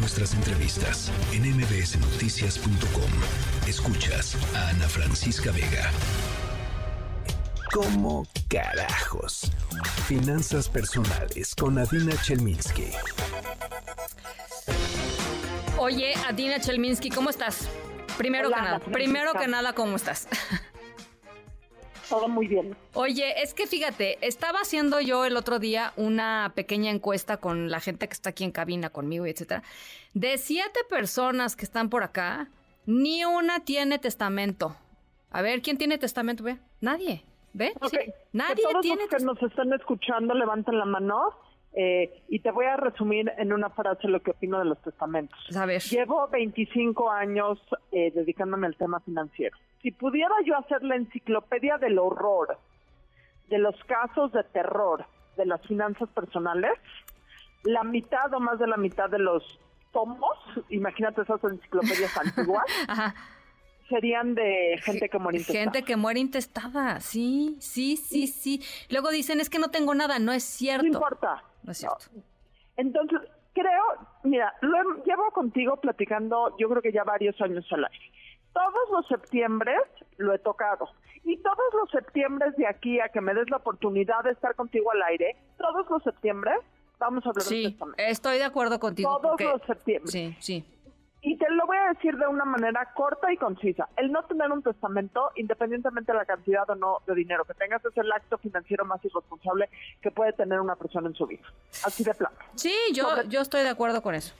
nuestras entrevistas en mbsnoticias.com. Escuchas a Ana Francisca Vega. ¿Cómo carajos? Finanzas personales con Adina Chelminsky. Oye, Adina Chelminsky, ¿cómo estás? Primero que nada, primero que nada, ¿cómo estás? todo muy bien. Oye, es que fíjate, estaba haciendo yo el otro día una pequeña encuesta con la gente que está aquí en cabina conmigo y etcétera. De siete personas que están por acá, ni una tiene testamento. A ver, ¿quién tiene testamento? Ve? Nadie. ¿Ve? Nadie todos tiene los que nos están escuchando levanten la mano. Eh, y te voy a resumir en una frase lo que opino de los testamentos. A ver. Llevo 25 años eh, dedicándome al tema financiero si pudiera yo hacer la enciclopedia del horror, de los casos de terror de las finanzas personales, la mitad o más de la mitad de los tomos, imagínate esas enciclopedias antiguas, serían de gente que muere intestada. Gente que muere intestada, sí, sí, sí, sí. Luego dicen, es que no tengo nada, no es cierto. No importa. No es cierto. Entonces, creo, mira, lo llevo contigo platicando, yo creo que ya varios años al aire todos los septiembre lo he tocado. Y todos los septiembre de aquí a que me des la oportunidad de estar contigo al aire, todos los septiembre vamos a hablar sí, del testamento. estoy de acuerdo contigo. Todos los septiembre. Sí, sí. Y te lo voy a decir de una manera corta y concisa. El no tener un testamento, independientemente de la cantidad o no de dinero que tengas, es el acto financiero más irresponsable que puede tener una persona en su vida. Así de plano. Sí, yo, yo estoy de acuerdo con eso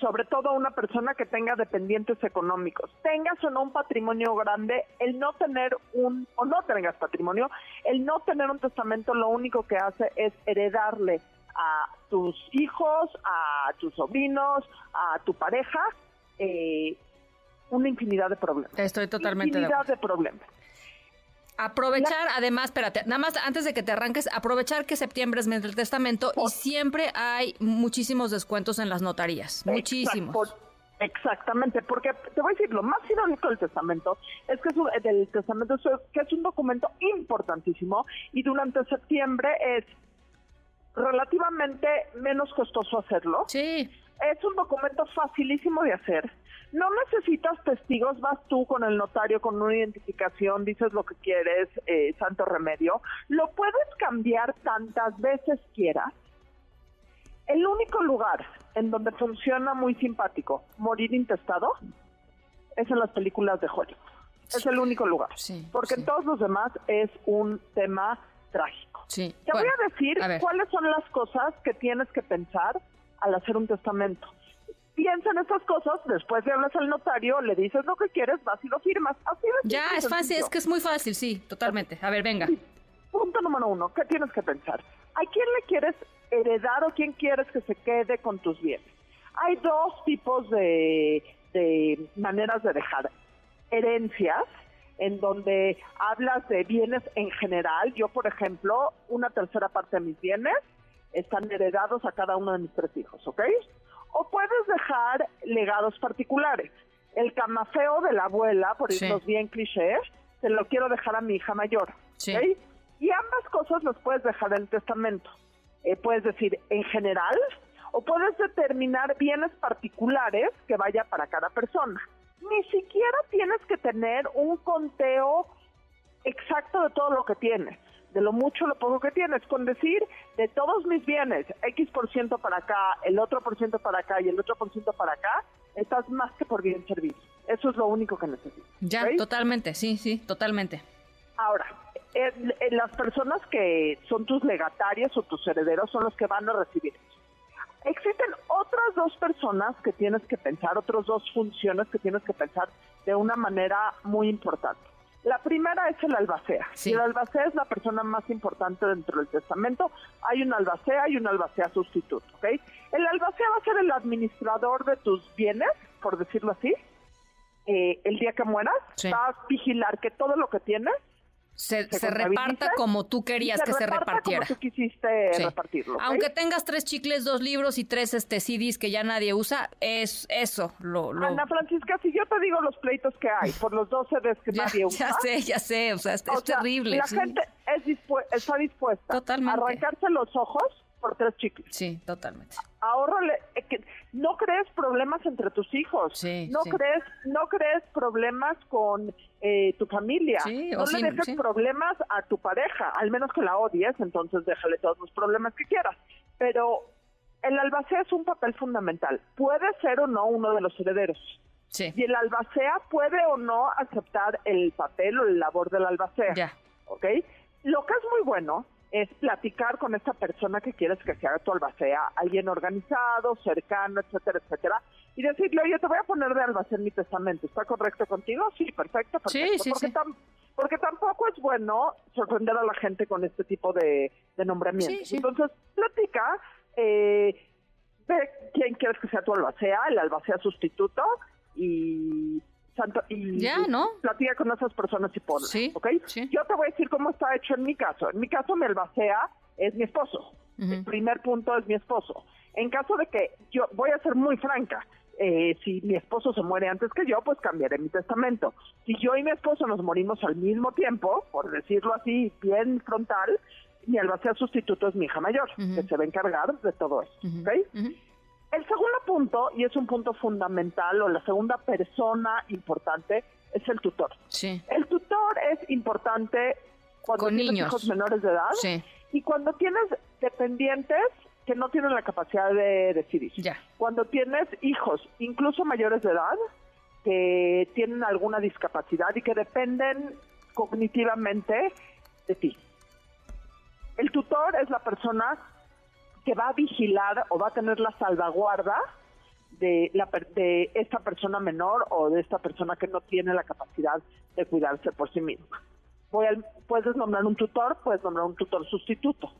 sobre todo una persona que tenga dependientes económicos. Tengas o no un patrimonio grande, el no tener un, o no tengas patrimonio, el no tener un testamento lo único que hace es heredarle a tus hijos, a tus sobrinos, a tu pareja, eh, una infinidad de problemas. Estoy totalmente infinidad de problemas. Aprovechar, además, espérate, nada más antes de que te arranques, aprovechar que septiembre es mes del testamento y siempre hay muchísimos descuentos en las notarías, muchísimos. Exactamente, porque te voy a decir, lo más irónico del testamento es que es un, del testamento es que es un documento importantísimo y durante septiembre es relativamente menos costoso hacerlo. Sí. Es un documento facilísimo de hacer no necesitas testigos, vas tú con el notario con una identificación, dices lo que quieres, eh, santo remedio. Lo puedes cambiar tantas veces quieras. El único lugar en donde funciona muy simpático morir intestado es en las películas de Hollywood. Es el único lugar. porque en todos los demás es un tema trágico. Te voy a decir cuáles son las cosas que tienes que pensar al hacer un testamento piensa en estas cosas, después le hablas al notario, le dices lo que quieres, vas y lo firmas. Así Ya, es fácil, es que es muy fácil, sí, totalmente. A ver, venga. Punto número uno, ¿qué tienes que pensar? ¿A quién le quieres heredar o quién quieres que se quede con tus bienes? Hay dos tipos de, de maneras de dejar. Herencias, en donde hablas de bienes en general. Yo, por ejemplo, una tercera parte de mis bienes están heredados a cada uno de mis tres hijos, ¿ok? O puedes dejar legados particulares. El camafeo de la abuela, por irnos bien clichés, te lo quiero dejar a mi hija mayor. Y ambas cosas las puedes dejar en el testamento. Eh, puedes decir en general o puedes determinar bienes particulares que vaya para cada persona. Ni siquiera tienes que tener un conteo exacto de todo lo que tienes de lo mucho lo poco que tienes, con decir de todos mis bienes, X por ciento para acá, el otro por ciento para acá y el otro por ciento para acá, estás más que por bien servido. Eso es lo único que necesitas. Ya, totalmente, sí, sí, totalmente. Ahora, las personas que son tus legatarios o tus herederos son los que van a recibir eso. Existen otras dos personas que tienes que pensar, otras dos funciones que tienes que pensar de una manera muy importante. La primera es el albacea. Y el albacea es la persona más importante dentro del testamento. Hay un albacea y un albacea sustituto, ¿ok? El albacea va a ser el administrador de tus bienes, por decirlo así. Eh, el día que mueras, va a vigilar que todo lo que tienes se, reparta como tú querías que se repartiera. Como tú quisiste repartirlo. Aunque tengas tres chicles, dos libros y tres este CDs que ya nadie usa, es eso. Lo, Ana Francisca, si yo te digo los pleitos que hay por los dos CDs que nadie usa. Ya sé, ya sé, o sea, es, terrible. La gente es está dispuesta a arrancarse los ojos por tres chicles. Sí, totalmente. Ahorrale, eh, no crees problemas entre tus hijos, no crees no crees problemas con eh, tu familia, no le dejes problemas a tu pareja, al menos que la odies, entonces déjale todos los problemas que quieras. Pero el albacea es un papel fundamental. Puede ser o no uno de los herederos. Y el albacea puede o no aceptar el papel o el labor del albacea. Ya. ¿Ok? Lo que es muy bueno es platicar con esta persona que quieres que sea tu albacea, alguien organizado, cercano, etcétera, etcétera, y decirle, oye, te voy a poner de albacea en mi testamento, ¿está correcto contigo? Sí, perfecto, perfecto. Sí, sí, porque, porque tampoco es bueno sorprender a la gente con este tipo de, de nombramientos. Entonces, platica, eh, ve quién quieres que sea tu albacea, el albacea sustituto, y y, ya, ¿no? platica con esas personas y ponlas, sí, ¿ok? Yo te voy a decir cómo está hecho en mi caso. En mi caso, mi albacea es mi esposo. El primer punto es mi esposo. En caso de que yo, voy a ser muy franca, eh, si mi esposo se muere antes que yo, pues cambiaré mi testamento. Si yo y mi esposo nos morimos al mismo tiempo, por decirlo así, bien frontal, mi albacea sustituto es mi hija mayor, que se va a encargar de todo eso, ¿ok? El segundo punto, y es un punto fundamental, o la segunda persona importante, es el tutor. Sí. El tutor es importante cuando Con tienes niños. hijos menores de edad sí. y cuando tienes dependientes que no tienen la capacidad de decidir. Ya. Cuando tienes hijos, incluso mayores de edad, que tienen alguna discapacidad y que dependen cognitivamente de ti. El tutor es la persona que va a vigilar o va a tener la salvaguarda de, la, de esta persona menor o de esta persona que no tiene la capacidad de cuidarse por sí misma. Voy al, puedes nombrar un tutor, puedes nombrar un tutor sustituto.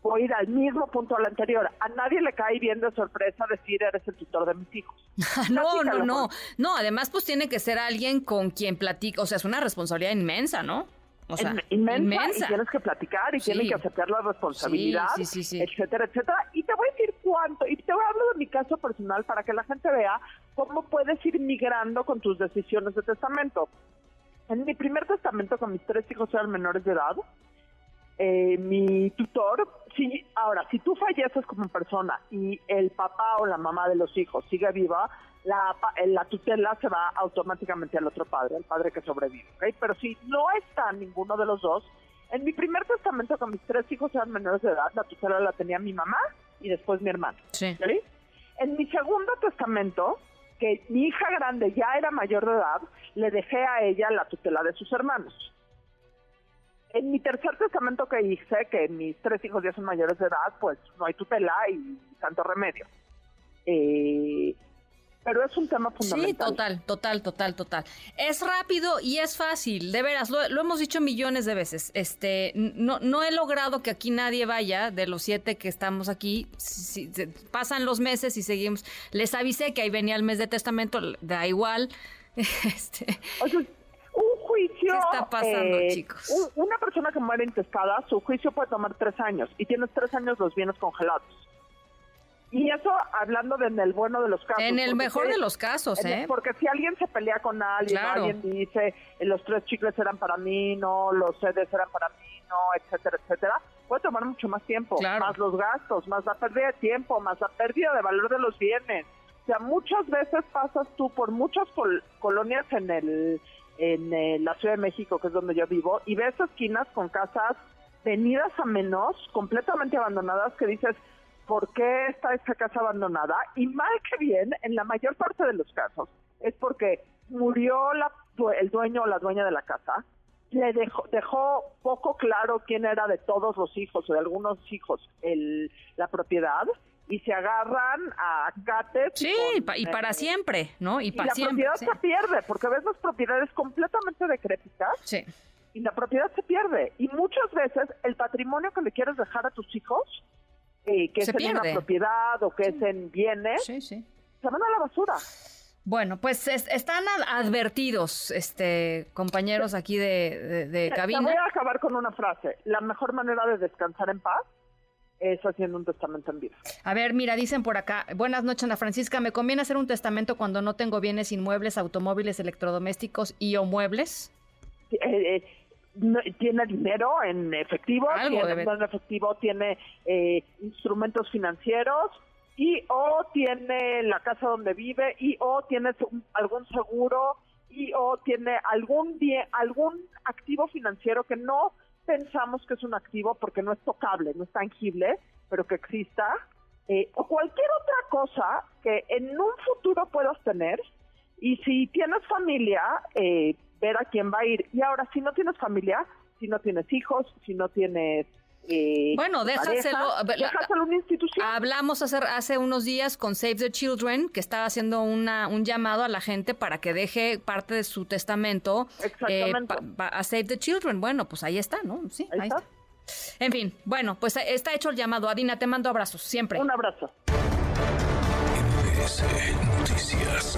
Voy a ir al mismo punto al anterior. A nadie le cae bien de sorpresa decir eres el tutor de mis hijos. no, no, no. No, además pues tiene que ser alguien con quien platica, o sea, es una responsabilidad inmensa, ¿no? O sea, inmensa, y tienes que platicar y tienes que aceptar la responsabilidad, etcétera, etcétera. Y te voy a decir cuánto, y te voy a hablar de mi caso personal para que la gente vea cómo puedes ir migrando con tus decisiones de testamento. En mi primer testamento con mis tres hijos eran menores de edad, eh, mi tutor, si, ahora, si tú falleces como persona y el papá o la mamá de los hijos sigue viva, la, la tutela se va automáticamente al otro padre, al padre que sobrevive, ¿ok? Pero si no está ninguno de los dos, en mi primer testamento con mis tres hijos eran menores de edad, la tutela la tenía mi mamá y después mi hermano. Sí. En mi segundo testamento, que mi hija grande ya era mayor de edad, le dejé a ella la tutela de sus hermanos. En mi tercer testamento que hice, que mis tres hijos ya son mayores de edad, pues no hay tutela y tanto remedio. Eh, pero es un tema fundamental. Sí, total, total, total, total. Es rápido y es fácil, de veras, lo, hemos dicho millones de veces. Este, no, no he logrado que aquí nadie vaya, de los siete que estamos aquí, pasan los meses y seguimos. Les avisé que ahí venía el mes de testamento, da igual. Este, un juicio... ¿Qué está pasando, eh, chicos? una persona que muere intestada, su juicio puede tomar tres años y tienes tres años los bienes congelados. Y eso hablando de en el bueno de los casos. En el mejor de los casos, ¿eh? Porque si alguien se pelea con alguien, alguien dice, eh, los tres chicles eran para mí, no, los sedes eran para mí, no, etcétera, etcétera, puede tomar mucho más tiempo, más los gastos, más la pérdida de tiempo, más la pérdida de valor de los bienes. O sea, muchas veces pasas tú por muchas colonias en el en eh, la Ciudad de México, que es donde yo vivo, y ves esquinas con casas venidas a menos, completamente abandonadas, que dices, por qué está esta casa abandonada y mal que bien, en la mayor parte de los casos, es porque murió la, el dueño o la dueña de la casa, le dejó, dejó poco claro quién era de todos los hijos o de algunos hijos el, la propiedad y se agarran a cates. Sí, y para eh, siempre, ¿no? Y, para siempre. La propiedad se pierde, porque ves las propiedades completamente decrépitas. Sí. Y la propiedad se pierde. Y muchas veces el patrimonio que le quieres dejar a tus hijos eh, que es en una propiedad o que es en bienes, se van a la basura. Bueno, pues están advertidos, este, compañeros aquí de, de, cabina. voy a acabar con una frase. La mejor manera de descansar en paz es haciendo un testamento en vida. A ver, mira, dicen por acá, buenas noches Ana Francisca, ¿me conviene hacer un testamento cuando no tengo bienes inmuebles, automóviles, electrodomésticos y o muebles? Eh, eh, tiene dinero en efectivo, tiene en efectivo, tiene eh, instrumentos financieros, y o tiene la casa donde vive y o tiene algún seguro y o tiene algún algún activo financiero que no pensamos que es un activo porque no es tocable, no es tangible, pero que exista, eh, o cualquier otra cosa que en un futuro puedas tener, y si tienes familia, eh, ver a quién va a ir. Y ahora, si no tienes familia, si no tienes hijos, si no tienes eh, bueno, déjaselo. déjaselo una institución. Hablamos hace, hace unos días con Save the Children, que estaba haciendo una, un llamado a la gente para que deje parte de su testamento eh, a Save the Children. Bueno, pues ahí está, ¿no? Sí, ahí, está. En fin, bueno, pues está hecho el llamado. Adina, te mando abrazos, siempre. Un abrazo. Noticias.